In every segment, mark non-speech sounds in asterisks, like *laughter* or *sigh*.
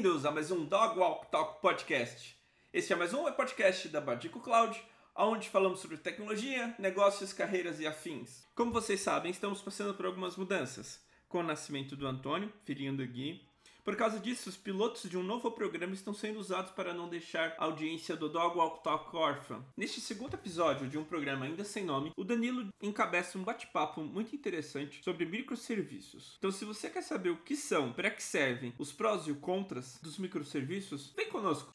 Bem-vindos a mais um Dog Walk Talk Podcast. Este é mais um podcast da Badico Cloud, onde falamos sobre tecnologia, negócios, carreiras e afins. Como vocês sabem, estamos passando por algumas mudanças, com o nascimento do Antônio, filhinho do Gui. Por causa disso, os pilotos de um novo programa estão sendo usados para não deixar a audiência do Dog Walk Talk órfã. Neste segundo episódio de um programa ainda sem nome, o Danilo encabeça um bate-papo muito interessante sobre microserviços. Então, se você quer saber o que são, para que servem, os prós e os contras dos microserviços, vem conosco!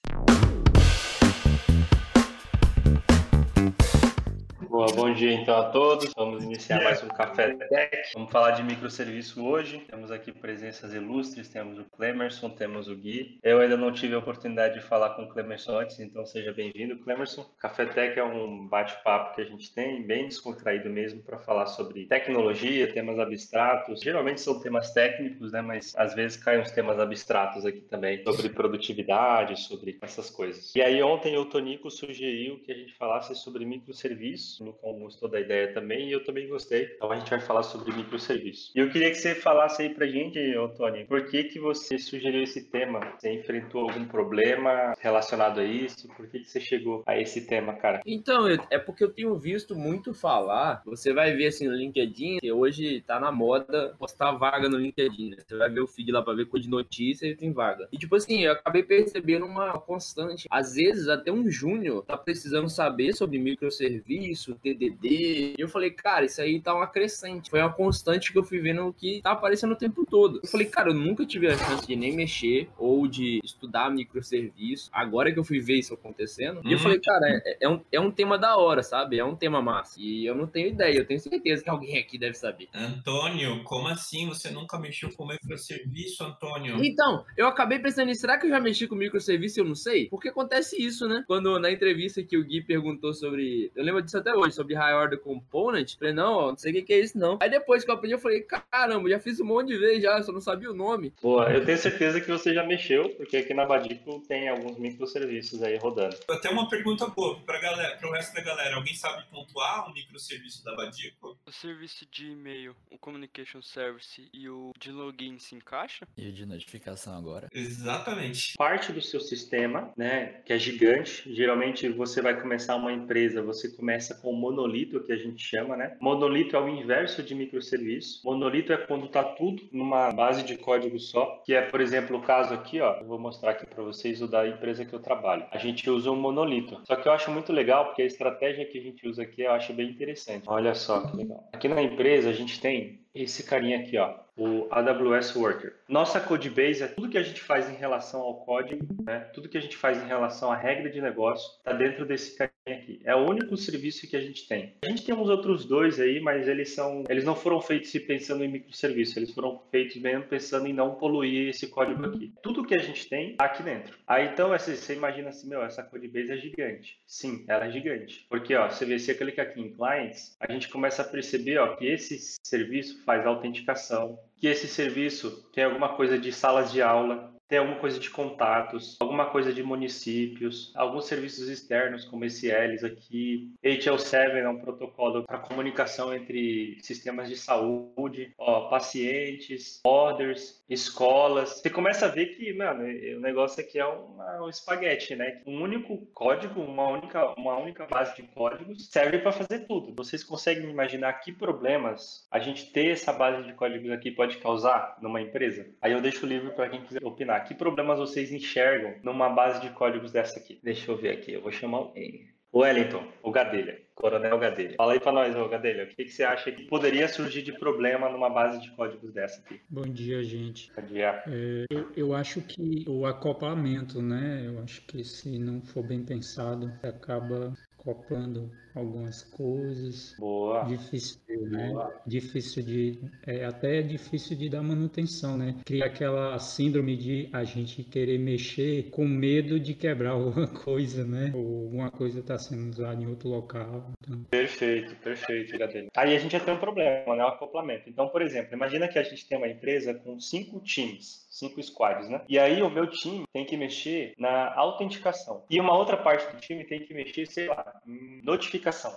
Boa, bom dia então a todos. Vamos iniciar mais um Café Tech. Vamos falar de microserviço hoje. Temos aqui presenças ilustres, temos o Clemerson, temos o Gui. Eu ainda não tive a oportunidade de falar com o Clemerson antes, então seja bem-vindo, Clemerson. Café Tech é um bate-papo que a gente tem, bem descontraído mesmo, para falar sobre tecnologia, temas abstratos. Geralmente são temas técnicos, né, mas às vezes caem uns temas abstratos aqui também, sobre produtividade, sobre essas coisas. E aí ontem o Tonico sugeriu que a gente falasse sobre microserviços o Lucão gostou da ideia também e eu também gostei. Então a gente vai falar sobre microserviços. E eu queria que você falasse aí pra gente, Antônio, por que que você sugeriu esse tema? Você enfrentou algum problema relacionado a isso? Por que que você chegou a esse tema, cara? Então, é porque eu tenho visto muito falar. Você vai ver assim no LinkedIn, que hoje tá na moda postar vaga no LinkedIn. Né? Você vai ver o feed lá pra ver coisa de notícia e tem vaga. E tipo assim, eu acabei percebendo uma constante. Às vezes até um júnior tá precisando saber sobre microserviço, TDD. E eu falei, cara, isso aí tá uma crescente. Foi uma constante que eu fui vendo que tá aparecendo o tempo todo. Eu falei, cara, eu nunca tive a chance de nem mexer ou de estudar microserviço. Agora que eu fui ver isso acontecendo. E eu falei, uhum. cara, é, é, um, é um tema da hora, sabe? É um tema massa. E eu não tenho ideia. Eu tenho certeza que alguém aqui deve saber. Antônio, como assim? Você nunca mexeu com microserviço, Antônio? Então, eu acabei pensando nisso. Será que eu já mexi com microserviço eu não sei? Porque acontece isso, né? Quando na entrevista que o Gui perguntou sobre. Eu lembro disso até hoje hoje sobre High Order Component. Falei, não, não sei o que é isso, não. Aí depois que eu aprendi, eu falei, caramba, já fiz um monte de vezes já, só não sabia o nome. Boa, eu tenho certeza que você já mexeu, porque aqui na Badico tem alguns microserviços aí rodando. Até uma pergunta boa pra galera, pro resto da galera. Alguém sabe pontuar um microserviço da Badico? O serviço de e-mail, o Communication Service e o de login se encaixa? E o de notificação agora? Exatamente. Parte do seu sistema, né, que é gigante, geralmente você vai começar uma empresa, você começa com monolito, que a gente chama, né? Monolito é o inverso de microserviço. Monolito é quando está tudo numa base de código só, que é, por exemplo, o caso aqui, ó, eu vou mostrar aqui para vocês o da empresa que eu trabalho. A gente usa um monolito. Só que eu acho muito legal porque a estratégia que a gente usa aqui eu acho bem interessante. Olha só que legal. Aqui na empresa a gente tem esse carinha aqui, ó, o AWS Worker. Nossa codebase é tudo que a gente faz em relação ao código, né? Tudo que a gente faz em relação à regra de negócio está dentro desse carinha aqui. É o único serviço que a gente tem. A gente tem uns outros dois aí, mas eles são, eles não foram feitos pensando em microserviço, eles foram feitos mesmo pensando em não poluir esse código aqui. Tudo que a gente tem tá aqui dentro. Aí então você imagina assim, meu, essa codebase é gigante. Sim, ela é gigante. Porque ó, você vê se você clica aqui em clients, a gente começa a perceber ó que esse serviço faz autenticação, que esse serviço tem alguma coisa de salas de aula, tem alguma coisa de contatos, alguma coisa de municípios, alguns serviços externos, como esse aqui. HL7 é um protocolo para comunicação entre sistemas de saúde, ó, pacientes, orders, escolas. Você começa a ver que, mano, o negócio aqui é uma, um espaguete, né? Um único código, uma única, uma única base de códigos serve para fazer tudo. Vocês conseguem imaginar que problemas a gente ter essa base de códigos aqui pode causar numa empresa? Aí eu deixo o livro para quem quiser opinar que problemas vocês enxergam numa base de códigos dessa aqui? Deixa eu ver aqui, eu vou chamar alguém. O Wellington, o Gadelha, Coronel Gadelha. Fala aí para nós, ô Gadelha, o que, que você acha que poderia surgir de problema numa base de códigos dessa aqui? Bom dia, gente. Bom dia. É, eu, eu, acho que o acoplamento, né? Eu acho que se não for bem pensado, acaba acoplando algumas coisas. Boa. Difícil, né? Boa. Difícil de. É até difícil de dar manutenção, né? Cria aquela síndrome de a gente querer mexer com medo de quebrar *laughs* alguma coisa, né? Ou alguma coisa está sendo usada em outro local. Então... Perfeito, perfeito, Gadelha. Aí a gente já tem um problema, né? O acoplamento. Então, por exemplo, imagina que a gente tem uma empresa com cinco times cinco squads, né? E aí o meu time tem que mexer na autenticação. E uma outra parte do time tem que mexer, sei lá, em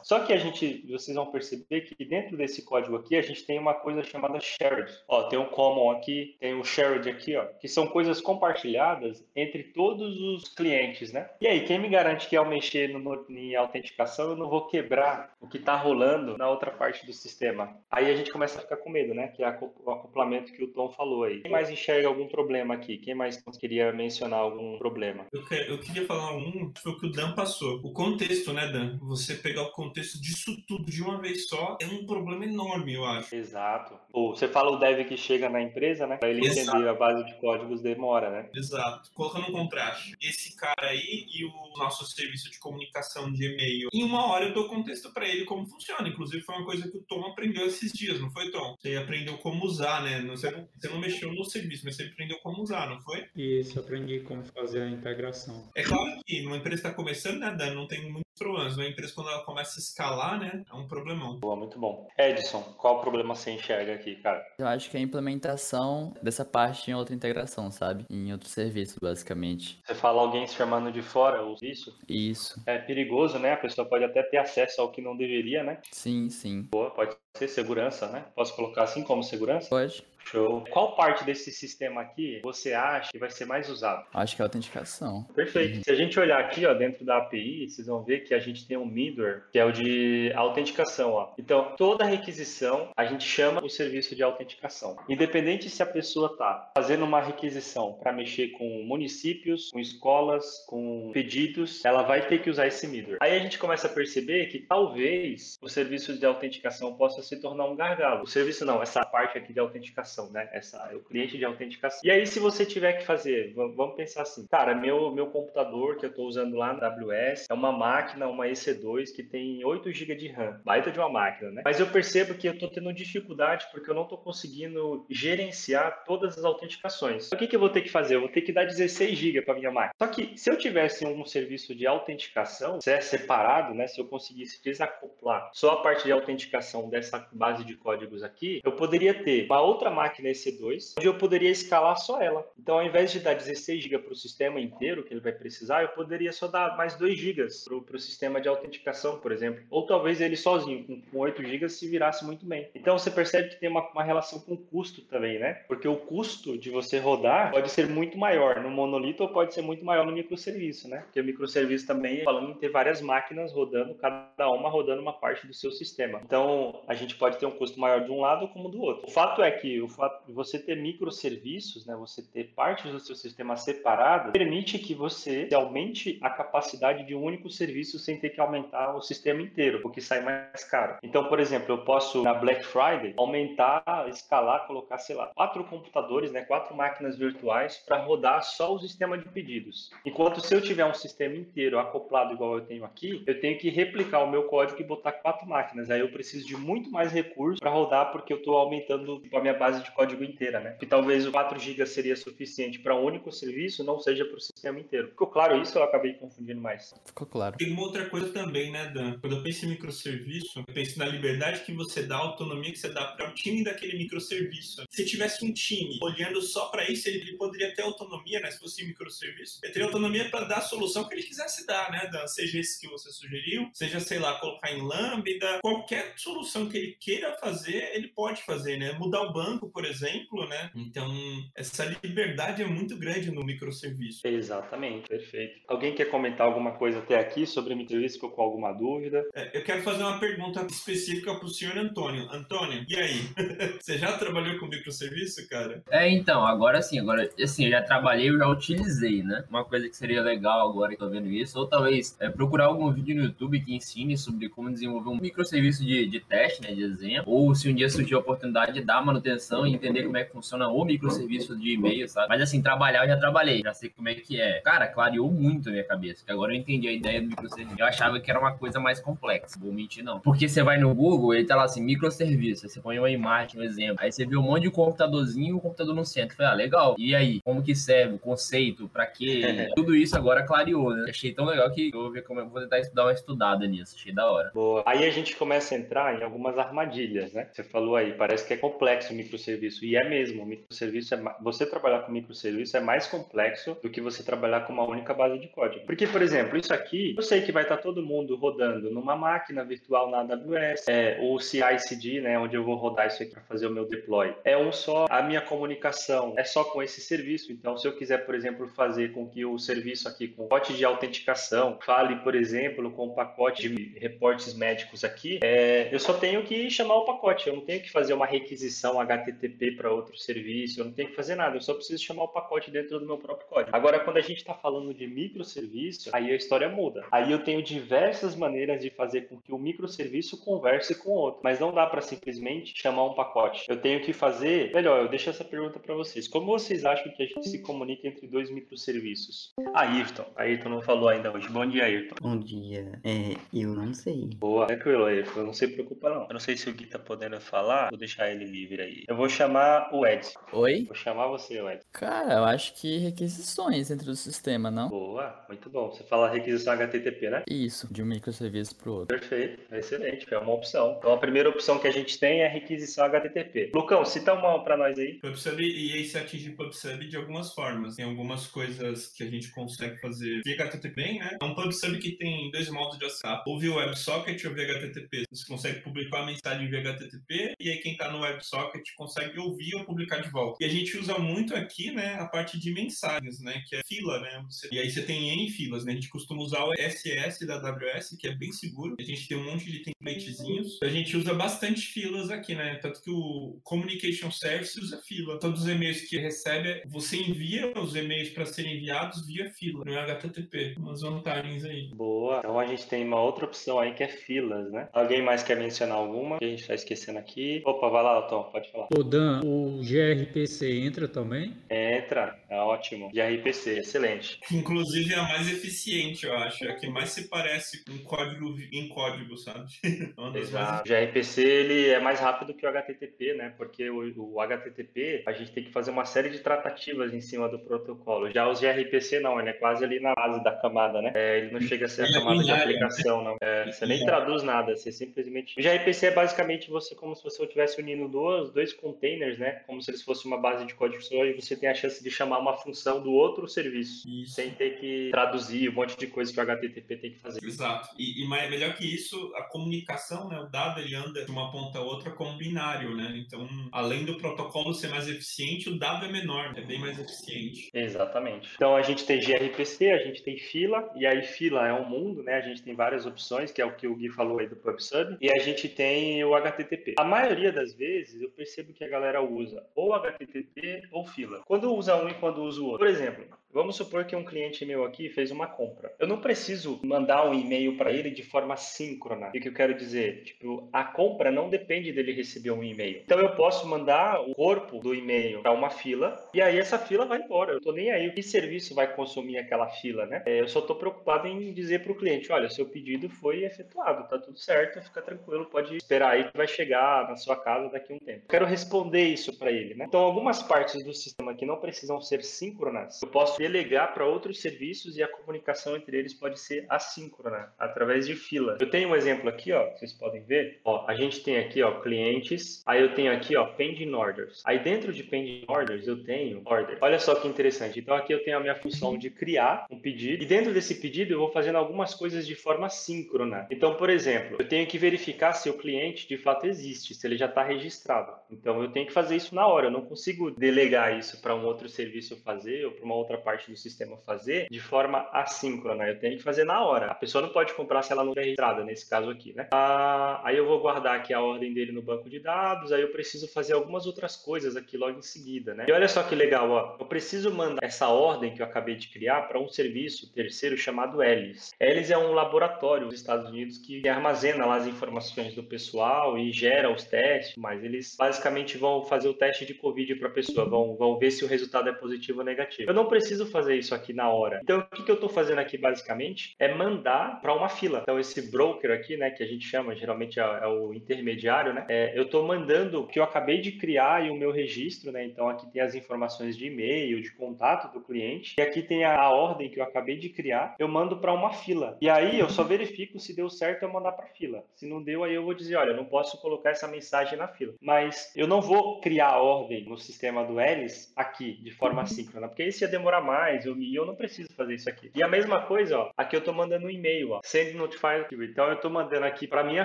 Só que a gente, vocês vão perceber que dentro desse código aqui, a gente tem uma coisa chamada shared. Ó, tem o common aqui, tem o shared aqui, ó, que são coisas compartilhadas entre todos os clientes, né? E aí, quem me garante que ao mexer no, em autenticação eu não vou quebrar o que está rolando na outra parte do sistema? Aí a gente começa a ficar com medo, né? Que é o acoplamento que o Tom falou aí. Quem mais enxerga algum problema aqui? Quem mais queria mencionar algum problema? Eu, que, eu queria falar um, foi o que o Dan passou. O contexto, né, Dan? Você pegar o contexto disso tudo de uma vez só é um problema enorme, eu acho. Exato. Ou você fala o dev que chega na empresa, né? Para ele Exato. entender a base de códigos demora, né? Exato. Colocando um contraste. Esse cara aí e o nosso serviço de comunicação de e-mail. Em uma hora eu dou contexto para ele como funciona. Inclusive foi uma coisa que o Tom aprendeu esses dias, não foi, Tom? Você aprendeu como usar, né? Você não, você não mexeu no serviço, mas você aprendeu como usar, não foi? Isso, aprendi como fazer a integração. É claro que uma empresa está começando, né, Dan? Não tem muito problemas. Uma empresa, quando ela começa a escalar, né, é um problemão. Boa, muito bom. Edson, qual o problema você enxerga aqui, cara? Eu acho que é a implementação dessa parte em outra integração, sabe? Em outro serviço, basicamente. Você fala alguém se chamando de fora, ou isso? Isso. É perigoso, né? A pessoa pode até ter acesso ao que não deveria, né? Sim, sim. Boa, pode ser segurança, né? Posso colocar assim como segurança? Pode. Show. Qual parte desse sistema aqui você acha que vai ser mais usado? Acho que é a autenticação. Perfeito. Uhum. Se a gente olhar aqui, ó, dentro da API, vocês vão ver que a gente tem um middleware, que é o de autenticação, ó. Então, toda requisição, a gente chama o serviço de autenticação. Independente se a pessoa tá fazendo uma requisição para mexer com municípios, com escolas, com pedidos, ela vai ter que usar esse middleware. Aí a gente começa a perceber que talvez o serviço de autenticação possa se tornar um gargalo. O serviço não, essa parte aqui de autenticação autenticação, né? Essa, o cliente de autenticação. E aí, se você tiver que fazer, vamos pensar assim, cara, meu, meu computador que eu estou usando lá na AWS é uma máquina, uma EC2 que tem 8 GB de RAM. Baita de uma máquina, né? Mas eu percebo que eu estou tendo dificuldade porque eu não estou conseguindo gerenciar todas as autenticações. O que, que eu vou ter que fazer? Eu vou ter que dar 16 GB para minha máquina. Só que se eu tivesse um serviço de autenticação, se é separado, né? Se eu conseguisse desacoplar só a parte de autenticação dessa base de códigos aqui, eu poderia ter uma outra máquina máquina EC2, onde eu poderia escalar só ela. Então, ao invés de dar 16 GB para o sistema inteiro que ele vai precisar, eu poderia só dar mais 2 GB para o sistema de autenticação, por exemplo. Ou talvez ele sozinho, com, com 8 GB, se virasse muito bem. Então, você percebe que tem uma, uma relação com o custo também, né? Porque o custo de você rodar pode ser muito maior no monolito ou pode ser muito maior no microserviço, né? Porque o microserviço também, falando em ter várias máquinas rodando, cada uma rodando uma parte do seu sistema. Então, a gente pode ter um custo maior de um lado como do outro. O fato é que o fato de você ter microserviços, né, você ter partes do seu sistema separado, permite que você aumente a capacidade de um único serviço sem ter que aumentar o sistema inteiro, o que sai mais caro. Então, por exemplo, eu posso na Black Friday aumentar, escalar, colocar, sei lá, quatro computadores, né, quatro máquinas virtuais para rodar só o sistema de pedidos. Enquanto se eu tiver um sistema inteiro acoplado igual eu tenho aqui, eu tenho que replicar o meu código e botar quatro máquinas. Aí eu preciso de muito mais recursos para rodar porque eu estou aumentando tipo, a minha base de de código inteira, né? Que talvez o 4 GB seria suficiente para um único serviço, não seja para o sistema inteiro. Ficou claro isso eu acabei confundindo mais? Ficou claro. Tem uma outra coisa também, né, Dan? Quando eu penso em microserviço, eu penso na liberdade que você dá, a autonomia que você dá para o time daquele microserviço. Se tivesse um time olhando só para isso, ele poderia ter autonomia, né? Se fosse um microserviço, ele teria autonomia para dar a solução que ele quisesse dar, né, Dan? Seja esse que você sugeriu, seja, sei lá, colocar em Lambda, qualquer solução que ele queira fazer, ele pode fazer, né? Mudar o banco, por exemplo, né? Então, essa liberdade é muito grande no microserviço. Exatamente, perfeito. Alguém quer comentar alguma coisa até aqui sobre microserviço? Ficou com alguma dúvida? É, eu quero fazer uma pergunta específica para o senhor Antônio. Antônio, e aí? *laughs* Você já trabalhou com microserviço, cara? É, então, agora sim, agora, assim, eu já trabalhei, eu já utilizei, né? Uma coisa que seria legal agora que tô vendo isso, ou talvez é, procurar algum vídeo no YouTube que ensine sobre como desenvolver um microserviço de, de teste, né, de exemplo, ou se um dia surgir a oportunidade de dar manutenção e entender como é que funciona o microserviço de e-mail, sabe? Mas assim, trabalhar eu já trabalhei, já sei como é que é. Cara, clareou muito a minha cabeça, que agora eu entendi a ideia do microserviço. Eu achava que era uma coisa mais complexa, vou mentir não. Porque você vai no Google, ele tá lá assim, microserviço, você põe uma imagem, um exemplo, aí você vê um monte de computadorzinho e o computador no centro. Falei, ah, legal. E aí, como que serve, o conceito, pra quê? *laughs* Tudo isso agora clareou, né? Achei tão legal que eu vou ver como eu vou tentar estudar uma estudada nisso, achei da hora. Boa. Aí a gente começa a entrar em algumas armadilhas, né? Você falou aí, parece que é complexo o microserviço, e é mesmo. O microserviço é você trabalhar com microserviço é mais complexo do que você trabalhar com uma única base de código. Porque, por exemplo, isso aqui, eu sei que vai estar todo mundo rodando numa máquina virtual na AWS, é, o CI/CD, né, onde eu vou rodar isso aqui para fazer o meu deploy. É um só, a minha comunicação é só com esse serviço. Então, se eu quiser, por exemplo, fazer com que o serviço aqui com pacote de autenticação fale, por exemplo, com o pacote de reportes médicos aqui, é, eu só tenho que chamar o pacote. Eu não tenho que fazer uma requisição HTTP para outro serviço. Eu não tenho que fazer nada. Eu só preciso chamar o pacote dentro do meu próprio código. Agora, quando a gente está falando de microserviço, aí a história muda. Aí eu tenho diversas maneiras de fazer com que o microserviço converse com o outro, mas não dá para simplesmente chamar um pacote. Eu tenho que fazer. Melhor, eu deixo essa pergunta para vocês. Como vocês acham que a gente se comunica entre dois microserviços? Ayrton. Ayrton não falou ainda hoje. Bom dia, Ayrton. Bom dia. É, eu não sei. Boa. Tranquilo, Ayrton. Não se preocupa, não. Eu não sei se o Gui tá podendo falar. Vou deixar ele livre aí. Eu vou chamar o Edson. Oi? Vou chamar você, Edson. Cara, eu acho que requisições dentro do sistema, não? Boa. Muito bom. Você fala requisição HTTP, né? Isso, de um microserviço pro outro. Perfeito. Excelente. É uma opção. Então a primeira opção que a gente tem é requisição HTTP. Lucão, cita uma para nós aí. PubSub e aí se atinge PubSub de algumas formas. Tem algumas coisas que a gente consegue fazer via HTTP, né? É um PubSub que tem dois modos de acessar. Ou via WebSocket ou via HTTP. Você consegue publicar uma mensagem via HTTP e aí quem tá no WebSocket consegue ouvir ou publicar de volta. E a gente usa muito aqui, né, a parte de mensagens, né, que é fila, né? Você... E aí você tem N filas, né? A gente costuma usar o SS da AWS, que é bem seguro. A gente tem um monte de templatezinhos. A gente usa bastante filas aqui, né? Tanto que o Communication Service usa fila. Todos os e-mails que recebe, você envia os e-mails para serem enviados via fila, no HTTP. Umas vantagens aí. Boa. Então a gente tem uma outra opção aí que é filas, né? Alguém mais quer mencionar alguma? Que a gente tá esquecendo aqui. Opa, vai lá, Tom, pode falar. Ô Dan, o gRPC entra também? Entra, é ótimo. gRPC, excelente. Inclusive é a mais eficiente, eu acho. É a que mais se parece com código em código, sabe? *laughs* Exato. O gRPC ele é mais rápido que o HTTP, né? Porque o, o, HTTP a gente tem que fazer uma série de tratativas em cima do protocolo. Já os gRPC não, ele é quase ali na base da camada, né? É, ele não chega a ser a camada de aplicação, não. É, você nem traduz nada, você simplesmente. O gRPC é basicamente você como se você estivesse unindo dois, dois containers, né? Como se eles fossem uma base de código só e você tem a chance de chamar uma função do outro serviço, Isso. sem ter que traduzir um monte de coisa que o HTTP tem que fazer. Exato. E, e mais, melhor que isso, a comunicação, né? O dado ele anda de uma ponta a outra como binário, né? Então, além do protocolo ser mais eficiente, o dado é menor, é bem mais eficiente. Exatamente. Então a gente tem gRPC, a gente tem fila, e aí fila é um mundo, né? A gente tem várias opções, que é o que o Gui falou aí do PubSub, e a gente tem o HTTP. A maioria das vezes eu percebo que a galera usa ou HTTP ou fila. Quando usa um e quando usa o outro. Por exemplo, Vamos supor que um cliente meu aqui fez uma compra. Eu não preciso mandar um e-mail para ele de forma síncrona. O que eu quero dizer? Tipo, a compra não depende dele receber um e-mail. Então eu posso mandar o corpo do e-mail para uma fila e aí essa fila vai embora. Eu tô nem aí. Que serviço vai consumir aquela fila, né? É, eu só tô preocupado em dizer para o cliente: olha, seu pedido foi efetuado, tá tudo certo, fica tranquilo, pode esperar aí que vai chegar na sua casa daqui a um tempo. Quero responder isso para ele, né? Então algumas partes do sistema que não precisam ser síncronas, eu posso delegar para outros serviços e a comunicação entre eles pode ser assíncrona, através de fila. Eu tenho um exemplo aqui, ó, vocês podem ver. Ó, a gente tem aqui, ó, clientes. Aí eu tenho aqui, ó, pending orders. Aí dentro de pending orders eu tenho order. Olha só que interessante. Então aqui eu tenho a minha função de criar um pedido e dentro desse pedido eu vou fazendo algumas coisas de forma síncrona. Então, por exemplo, eu tenho que verificar se o cliente de fato existe, se ele já está registrado. Então eu tenho que fazer isso na hora. Eu não consigo delegar isso para um outro serviço fazer ou para uma outra parte do sistema fazer de forma assíncrona. Eu tenho que fazer na hora. A pessoa não pode comprar se ela não é registrada, nesse caso aqui, né? Ah, aí eu vou guardar aqui a ordem dele no banco de dados, aí eu preciso fazer algumas outras coisas aqui logo em seguida, né? E olha só que legal, ó. Eu preciso mandar essa ordem que eu acabei de criar para um serviço terceiro chamado Elis. Elis é um laboratório nos Estados Unidos que armazena lá as informações do pessoal e gera os testes, mas eles basicamente vão fazer o teste de Covid para a pessoa, vão, vão ver se o resultado é positivo ou negativo. Eu não preciso preciso fazer isso aqui na hora. Então, o que, que eu estou fazendo aqui basicamente é mandar para uma fila. Então, esse broker aqui, né, que a gente chama, geralmente é, é o intermediário, né, é, eu estou mandando o que eu acabei de criar e o meu registro, né, então aqui tem as informações de e-mail, de contato do cliente, e aqui tem a, a ordem que eu acabei de criar, eu mando para uma fila. E aí eu só verifico se deu certo eu mandar para fila. Se não deu, aí eu vou dizer, olha, não posso colocar essa mensagem na fila. Mas eu não vou criar a ordem no sistema do Elis aqui de forma síncrona, porque isso ia demorar mais, eu, e eu não preciso fazer isso aqui. E a mesma coisa, ó, aqui eu estou mandando um e-mail, ó, send notify. Então eu estou mandando aqui para minha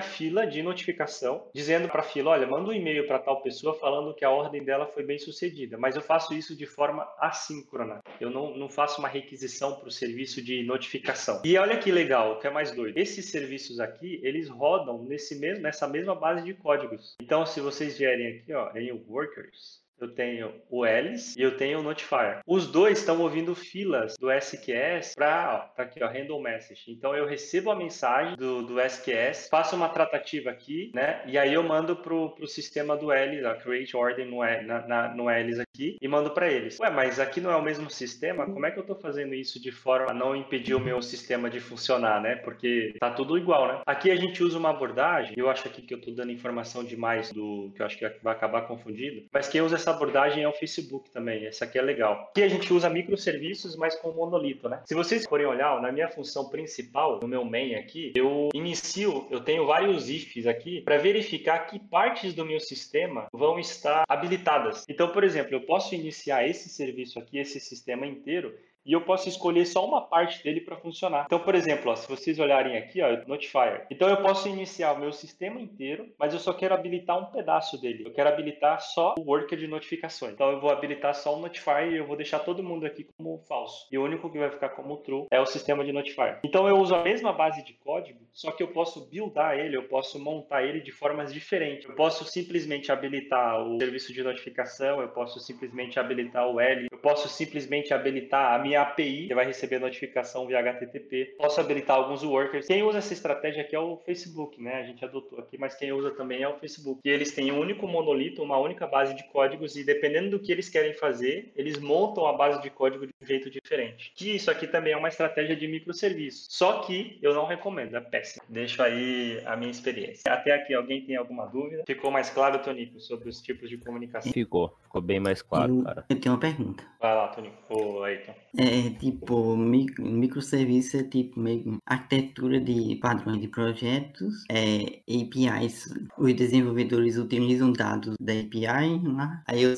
fila de notificação, dizendo para a fila, olha, manda um e-mail para tal pessoa falando que a ordem dela foi bem sucedida. Mas eu faço isso de forma assíncrona. Eu não, não faço uma requisição para o serviço de notificação. E olha que legal, o que é mais doido. Esses serviços aqui, eles rodam nesse mesmo, nessa mesma base de códigos. Então, se vocês vierem aqui, ó, em Workers, eu tenho o Alice e eu tenho o Notifier. Os dois estão ouvindo filas do SQS para, tá aqui, ó, handle message. Então eu recebo a mensagem do, do SQS, faço uma tratativa aqui, né? E aí eu mando pro, pro sistema do Alice, a create order no, na, na, no aqui e mando para eles. Ué, mas aqui não é o mesmo sistema? Como é que eu estou fazendo isso de forma a não impedir o meu sistema de funcionar, né? Porque tá tudo igual, né? Aqui a gente usa uma abordagem, eu acho aqui que eu estou dando informação demais do que eu acho que vai acabar confundido, mas quem usa essa abordagem é o Facebook também. Essa aqui é legal. Aqui a gente usa microserviços, mas com monolito, né? Se vocês forem olhar, na minha função principal, no meu main aqui, eu inicio, eu tenho vários ifs aqui para verificar que partes do meu sistema vão estar habilitadas. Então, por exemplo, eu posso iniciar esse serviço aqui, esse sistema inteiro, e eu posso escolher só uma parte dele para funcionar. Então, por exemplo, ó, se vocês olharem aqui, ó, Notifier. Então, eu posso iniciar o meu sistema inteiro, mas eu só quero habilitar um pedaço dele. Eu quero habilitar só o worker de notificações. Então, eu vou habilitar só o Notifier e eu vou deixar todo mundo aqui como falso. E o único que vai ficar como true é o sistema de Notifier. Então, eu uso a mesma base de código, só que eu posso buildar ele, eu posso montar ele de formas diferentes. Eu posso simplesmente habilitar o serviço de notificação, eu posso simplesmente habilitar o L, eu posso simplesmente habilitar a minha minha API, você vai receber notificação via HTTP. Posso habilitar alguns workers. Quem usa essa estratégia aqui é o Facebook, né? A gente adotou aqui, mas quem usa também é o Facebook. E eles têm um único monolito, uma única base de códigos e dependendo do que eles querem fazer, eles montam a base de código de um jeito diferente. Que isso aqui também é uma estratégia de microserviço. Só que eu não recomendo, é péssimo. Deixo aí a minha experiência. Até aqui, alguém tem alguma dúvida? Ficou mais claro, Tonico, sobre os tipos de comunicação? Ficou, ficou bem mais claro, eu, cara. eu tenho uma pergunta. Vai lá, Tonico. Ô, Ayrton. É tipo, mi- microserviço é tipo meio arquitetura de padrões de projetos, é, APIs. Os desenvolvedores utilizam dados da API lá, aí eu,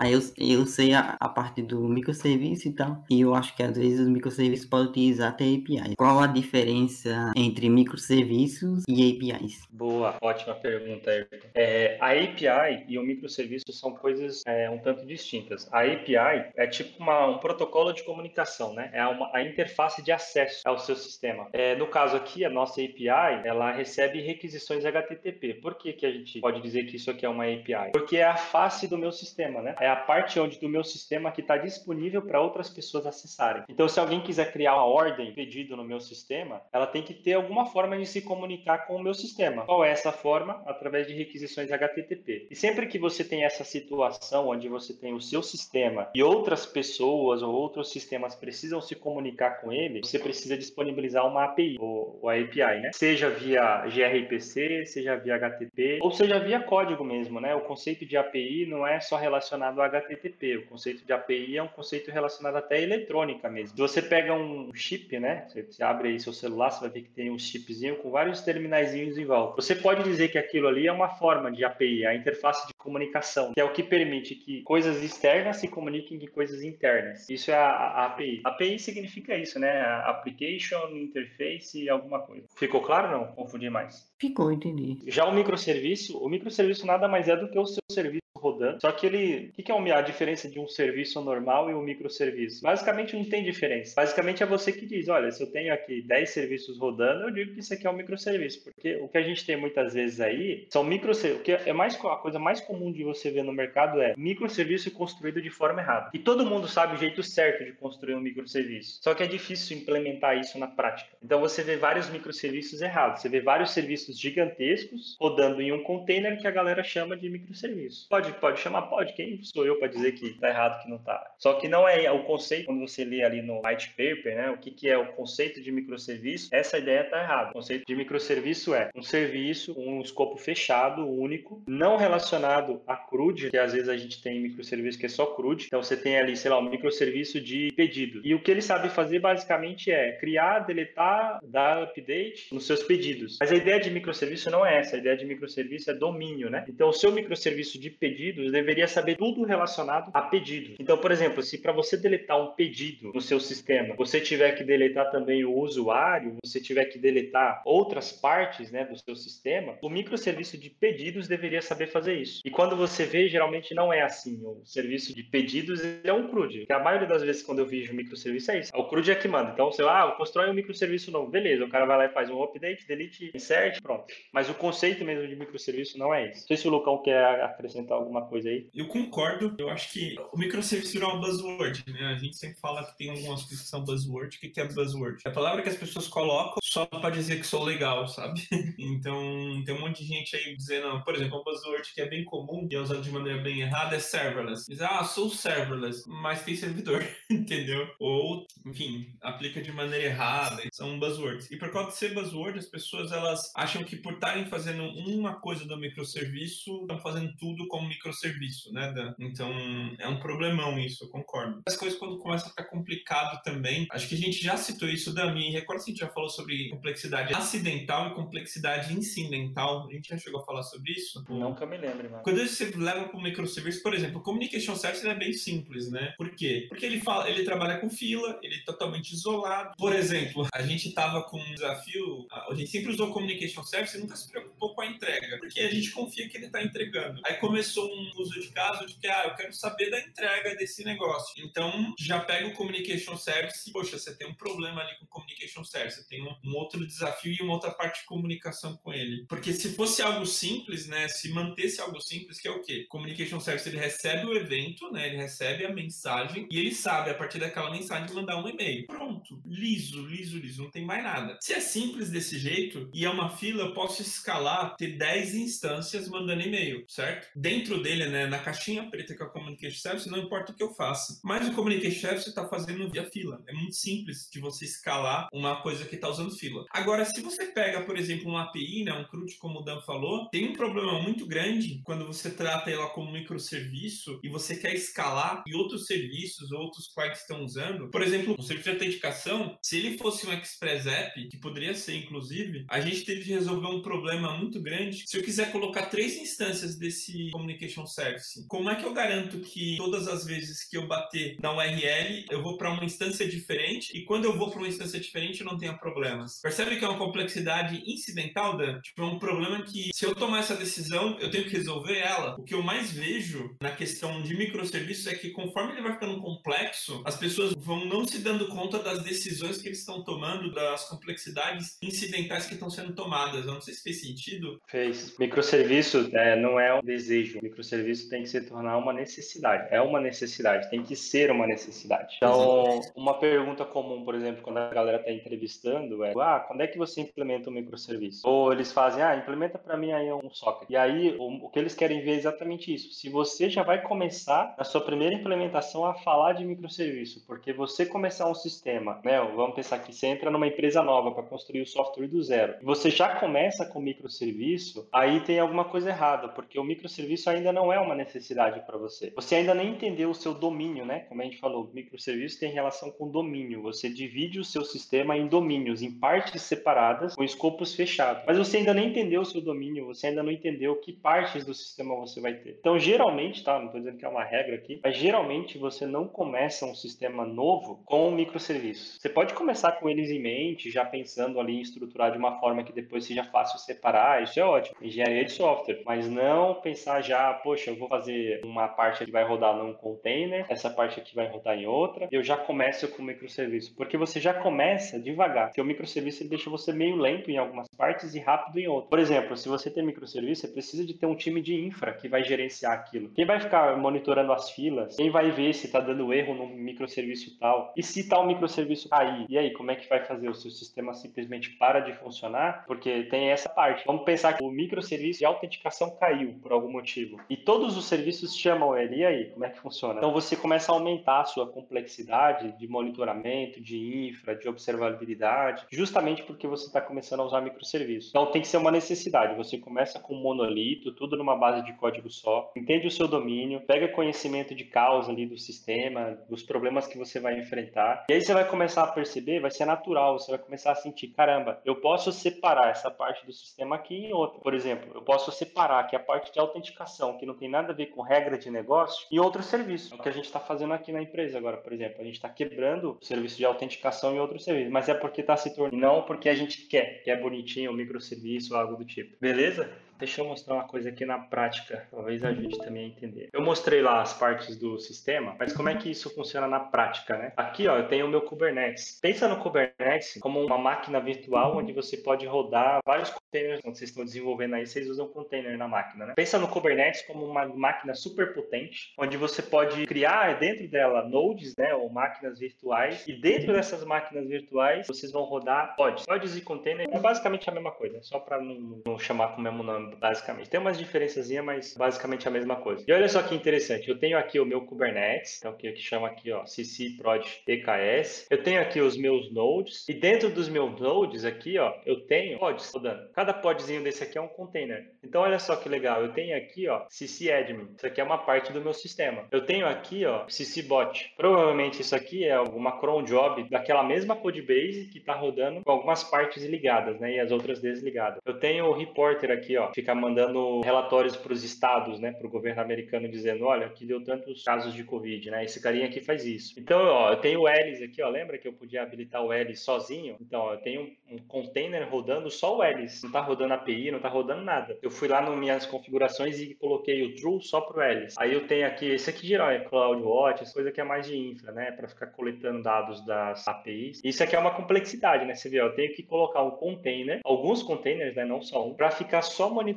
aí eu, eu sei a, a parte do microserviço e tal, e eu acho que às vezes os microserviços podem utilizar até APIs. Qual a diferença entre microserviços e APIs? Boa, ótima pergunta, Ayrton. É, a API e o microserviço são coisas é, um tanto distintas. A API é tipo uma- um protocolo de comunicação, né? É uma, a interface de acesso ao seu sistema. É, no caso aqui, a nossa API, ela recebe requisições HTTP. Por que, que a gente pode dizer que isso aqui é uma API? Porque é a face do meu sistema, né? É a parte onde do meu sistema que está disponível para outras pessoas acessarem. Então, se alguém quiser criar uma ordem, pedido no meu sistema, ela tem que ter alguma forma de se comunicar com o meu sistema. Qual é essa forma? Através de requisições HTTP. E sempre que você tem essa situação onde você tem o seu sistema e outras pessoas ou outros sistemas precisam se comunicar com ele, você precisa disponibilizar uma API, ou, ou API, né? Seja via gRPC, seja via HTTP, ou seja via código mesmo, né? O conceito de API não é só relacionado ao HTTP, o conceito de API é um conceito relacionado até à eletrônica mesmo. Se você pega um chip, né? Você, abre aí seu celular, você vai ver que tem um chipzinho com vários terminaizinhos em volta. Você pode dizer que aquilo ali é uma forma de API, a interface de comunicação, que é o que permite que coisas externas se comuniquem com coisas internas. Isso é a, a API. API significa isso, né? Application, Interface alguma coisa. Ficou claro não? Confundi mais. Ficou, entendi. Já o microserviço, o microserviço nada mais é do que o seu serviço rodando. Só que ele. O que é a diferença de um serviço normal e um microserviço? Basicamente não tem diferença. Basicamente é você que diz: olha, se eu tenho aqui 10 serviços rodando, eu digo que isso aqui é um microserviço. Porque o que a gente tem muitas vezes aí são microserviços. O que é mais a coisa mais comum de você ver no mercado é microserviço construído de forma errada. E todo mundo sabe o jeito certo de construir um microserviço. Só que é difícil implementar isso na prática. Então você vê vários microserviços errados. Você vê vários serviços gigantescos rodando em um container que a galera chama de microserviço. Pode, pode pode chamar? Pode. Quem sou eu para dizer que tá errado, que não tá? Só que não é o conceito, quando você lê ali no white paper, né? O que, que é o conceito de microserviço, essa ideia tá errada. O conceito de microserviço é um serviço, um escopo fechado, único, não relacionado a CRUD, que às vezes a gente tem microserviço que é só CRUD. Então você tem ali, sei lá, um microserviço de pedido. E o que ele sabe fazer basicamente é criar, deletar, dar update nos seus pedidos. Mas a ideia de microserviço não é essa. A ideia de microserviço é domínio, né? Então o seu microserviço de pedidos deveria saber tudo relacionado a pedidos. Então, por exemplo, se para você deletar um pedido no seu sistema, você tiver que deletar também o usuário, você tiver que deletar outras partes, né, do seu sistema, o microserviço de pedidos deveria saber fazer isso. E quando você vê, geralmente não é assim. O serviço de pedidos é um CRUD. A maioria das vezes quando eu vejo microserviço é isso. O CRUD é que manda. Então, você, ah, constrói um microserviço novo. Beleza, o cara vai lá e faz um update, delete, insert, pronto. Mas o conceito mesmo de microserviço não é esse. Não sei se o Lucão quer acrescentar alguma coisa aí. Eu concordo. Eu acho que o microserviço virou uma buzzword, né? A gente sempre fala que tem algumas coisas que são buzzword. O que é buzzword? É a palavra que as pessoas colocam só para dizer que sou legal, sabe? *laughs* Então, tem um monte de gente aí dizendo, por exemplo, um buzzword que é bem comum e é usado de maneira bem errada é serverless. Diz, ah, sou serverless, mas tem servidor, *laughs* entendeu? Ou, enfim, aplica de maneira errada. São buzzwords. E por causa de ser buzzword, as pessoas elas acham que por estarem fazendo uma coisa do microserviço, estão fazendo tudo como microserviço, né? Então, é um problemão isso, eu concordo. As coisas quando começa a ficar complicado também, acho que a gente já citou isso da minha, recordo que a gente já falou sobre complexidade acidental e complexidade incidental. A gente já chegou a falar sobre isso? Nunca me lembro, mano. Quando você leva para o microserviço, por exemplo, o Communication Service é bem simples, né? Por quê? Porque ele fala, ele trabalha com fila, ele é totalmente isolado. Por exemplo, a gente estava com um desafio, a gente sempre usou Communication Service e nunca se preocupou com a entrega, porque a gente confia que ele está entregando. Aí começou um uso de caso de que, ah, eu quero saber da entrega desse negócio. Então, já pega o Communication Service poxa, você tem um problema ali com o Communication Service, você tem um, um outro desafio e uma outra parte de comunicação com ele. Porque se fosse algo simples, né, se mantesse algo simples, que é o quê? Communication Service, ele recebe o evento, né, ele recebe a mensagem e ele sabe, a partir daquela mensagem, mandar um e-mail. Pronto. Liso, liso, liso. Não tem mais nada. Se é simples desse jeito e é uma fila, eu posso escalar, ter 10 instâncias mandando e-mail, certo? Dentro dele, né, na caixinha preta que é o Communication Service, não importa o que eu faça. Mas o Communication Service está fazendo via fila. É muito simples de você escalar uma coisa que está usando fila. Agora, se você pega, por exemplo, um API, né, um CRUD, como o Dan falou, tem um problema muito grande quando você trata ela como microserviço e você quer escalar e outros serviços, outros clientes estão usando. Por exemplo, o serviço de autenticação, se ele fosse um Express App, que poderia ser inclusive, a gente teve de resolver um problema muito grande. Se eu quiser colocar três instâncias desse Communication Service, como é que eu garanto que todas as vezes que eu bater na URL, eu vou para uma instância diferente e quando eu vou para uma instância diferente, eu não tenha problemas? Percebe que é uma complexidade incidental, Dan? Tipo, é um problema que, se eu tomar essa decisão, eu tenho que resolver ela. O que eu mais vejo na questão de microserviços é que, conforme ele vai ficando complexo, as pessoas vão não se dando conta das decisões que eles estão tomando, das complexidades incidentais que estão sendo tomadas. Eu não sei se fez sentido. Fez. Microserviço é, não é um desejo. Microserviço tem que se tornar uma necessidade. É uma necessidade, tem que ser uma necessidade. Então, uma pergunta comum, por exemplo, quando a galera está entrevistando é: ah, quando é que você implementa um microserviço? Ou eles fazem, ah, implementa para mim aí um socket. E aí, o, o, que eles querem ver é exatamente isso. Se você já vai começar na sua primeira implementação a falar de microserviço, porque você começar um sistema, né? Vamos pensar que você entra numa empresa nova para construir o software do zero. E você já começa com microserviço, aí tem alguma coisa errada, porque o microserviço ainda não é uma necessidade para você. Você ainda nem entendeu o seu domínio, né? Como a gente falou, microserviço tem relação com domínio. Você divide o seu sistema em domínios, em partes separadas, com escopos fechados. Mas você ainda nem entendeu o seu domínio, você ainda não entendeu que partes do sistema você vai ter. Então, geralmente, tá? Não estou dizendo que é uma regra aqui, mas geralmente você não começa um sistema novo com microserviços. Você pode começar com eles em mente, já pensando ali em estruturar de uma forma que depois seja fácil separar, isso é ótimo. Engenharia de software. Mas não pensar já, poxa, eu vou fazer uma parte que vai rodar num container, essa parte aqui vai rodar em outra, eu já começo com microserviço. Porque você já começa devagar. Porque o microserviço ele deixa você meio lento em algumas partes e rápido em outras. Por exemplo, se você tem microserviço, você precisa de ter um time de infra que vai gerenciar aquilo. Quem vai ficar monitorando as filas? Quem vai ver se está dando erro no microserviço tal? E se tal microserviço cair? E aí, como é que vai fazer? O seu sistema simplesmente para de funcionar? Porque tem essa parte. Vamos pensar que o microserviço de autenticação caiu por algum motivo. E todos os serviços chamam ele. E aí, como é que funciona? Então você começa a aumentar a sua complexidade de monitoramento, de infra, de observabilidade, justamente porque você está começando a usar microserviços. Então tem que ser uma necessidade. Você começa com um monolito, tudo numa base de código só, entende o seu domínio, pega conhecimento de causa ali do sistema, dos problemas que você vai enfrentar. E aí você vai começar a perceber, vai ser natural, você vai começar a sentir, caramba, eu posso separar essa parte do sistema aqui em outra. Por exemplo, eu posso separar aqui a parte de autenticação, que não tem nada a ver com regra de negócio, e outro serviço. É o que a gente está fazendo aqui na empresa agora, por exemplo. A gente está quebrando o serviço de autenticação em outro serviço, mas é porque está se tornando, não porque a gente quer, que é bonitinho, um microserviço algo do tipo. Beleza? Deixa eu mostrar uma coisa aqui na prática, talvez ajude também a entender. Eu mostrei lá as partes do sistema, mas como é que isso funciona na prática, né? Aqui, ó, eu tenho o meu Kubernetes. Pensa no Kubernetes como uma máquina virtual onde você pode rodar vários containers. Quando vocês estão desenvolvendo aí, vocês usam container na máquina, né? Pensa no Kubernetes como uma máquina super potente, onde você pode criar dentro dela nodes, né, ou máquinas virtuais, e dentro dessas máquinas virtuais vocês vão rodar pods. Pods e container é basicamente a mesma coisa, só para não, não chamar com o mesmo nome basicamente. Tem umas diferençazinhas, mas basicamente a mesma coisa. E olha só que interessante, eu tenho aqui o meu Kubernetes, então que chama aqui, ó, CC Prod EKS. Eu tenho aqui os meus nodes, e dentro dos meus nodes aqui, ó, eu tenho pods rodando. Cada podzinho desse aqui é um container. Então olha só que legal, eu tenho aqui, ó, CC Admin. Isso aqui é uma parte do meu sistema. Eu tenho aqui, ó, CC Bot. Provavelmente isso aqui é alguma cron job daquela mesma codebase que está rodando com algumas partes ligadas, né, e as outras desligadas. Eu tenho o reporter aqui, ó, fica mandando relatórios para os estados, né, para o governo americano, dizendo, olha, aqui deu tantos casos de Covid, né, esse carinha aqui faz isso. Então, ó, eu tenho o Elis aqui, ó, lembra que eu podia habilitar o Elis sozinho? Então, ó, eu tenho um container rodando só o Elis, não está rodando API, não está rodando nada. Eu fui lá nas minhas configurações e coloquei o True só para o Elis. Aí eu tenho aqui, esse aqui geral é CloudWatch, essa coisa que é mais de infra, né, para ficar coletando dados das APIs. Isso aqui é uma complexidade, né, você vê, ó, eu tenho que colocar um container, alguns containers, né, não só um, para ficar só monitorando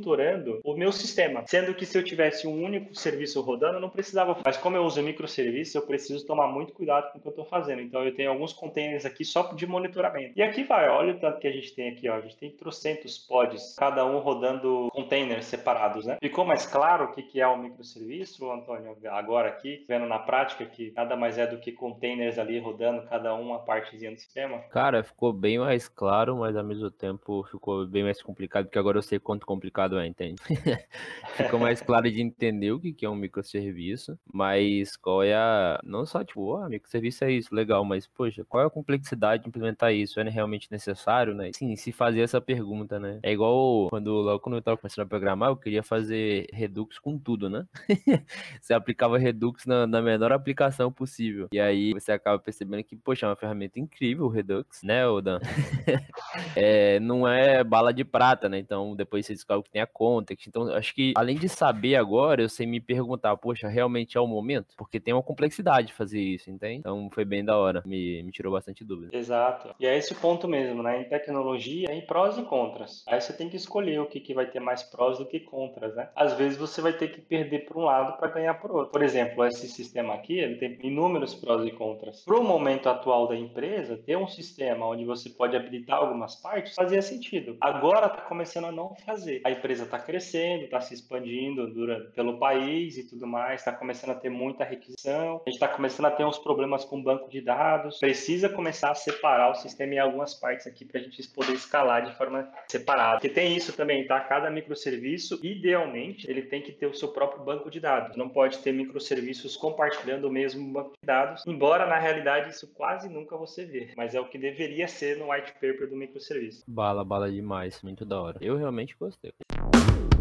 o meu sistema. Sendo que se eu tivesse um único serviço rodando, eu não precisava. Mas como eu uso microserviços, eu preciso tomar muito cuidado com o que eu estou fazendo. Então eu tenho alguns containers aqui só de monitoramento. E aqui vai, olha o tanto que a gente tem aqui, ó. A gente tem trocentos pods, cada um rodando containers separados, né? Ficou mais claro o que é um microserviço, Antônio? Agora aqui, vendo na prática que nada mais é do que containers ali rodando, cada um uma partezinha do sistema. Cara, ficou bem mais claro, mas ao mesmo tempo ficou bem mais complicado, porque agora eu sei quanto complicado é, entende? *laughs* Ficou mais claro de entender o que é um microserviço, mas qual é a. Não só tipo, ah, microserviço é isso, legal, mas poxa, qual é a complexidade de implementar isso? É realmente necessário, né? Sim, se fazer essa pergunta, né? É igual quando logo quando eu tava começando a programar, eu queria fazer Redux com tudo, né? *laughs* você aplicava Redux na, na menor aplicação possível. E aí você acaba percebendo que, poxa, é uma ferramenta incrível o Redux, né, Odan? *laughs* é, não é bala de prata, né? Então depois você descobre que tem a context. Então, acho que além de saber agora, eu sei me perguntar, poxa, realmente é o momento? Porque tem uma complexidade de fazer isso, entende? Então foi bem da hora, me, me tirou bastante dúvida. Exato. E é esse o ponto mesmo, né? Em tecnologia, em prós e contras. Aí você tem que escolher o que, que vai ter mais prós do que contras, né? Às vezes você vai ter que perder por um lado para ganhar por outro. Por exemplo, esse sistema aqui, ele tem inúmeros prós e contras. Para o momento atual da empresa, ter um sistema onde você pode habilitar algumas partes fazia sentido. Agora está começando a não fazer. A empresa está crescendo, está se expandindo pelo país e tudo mais, está começando a ter muita requisição, a gente está começando a ter uns problemas com banco de dados, precisa começar a separar o sistema em algumas partes aqui para a gente poder escalar de forma separada. Porque tem isso também, tá? Cada microserviço, idealmente, ele tem que ter o seu próprio banco de dados. Não pode ter microserviços compartilhando o mesmo banco de dados, embora na realidade isso quase nunca você vê, mas é o que deveria ser no white paper do microserviço. Bala, bala demais, muito da hora. Eu realmente gostei. you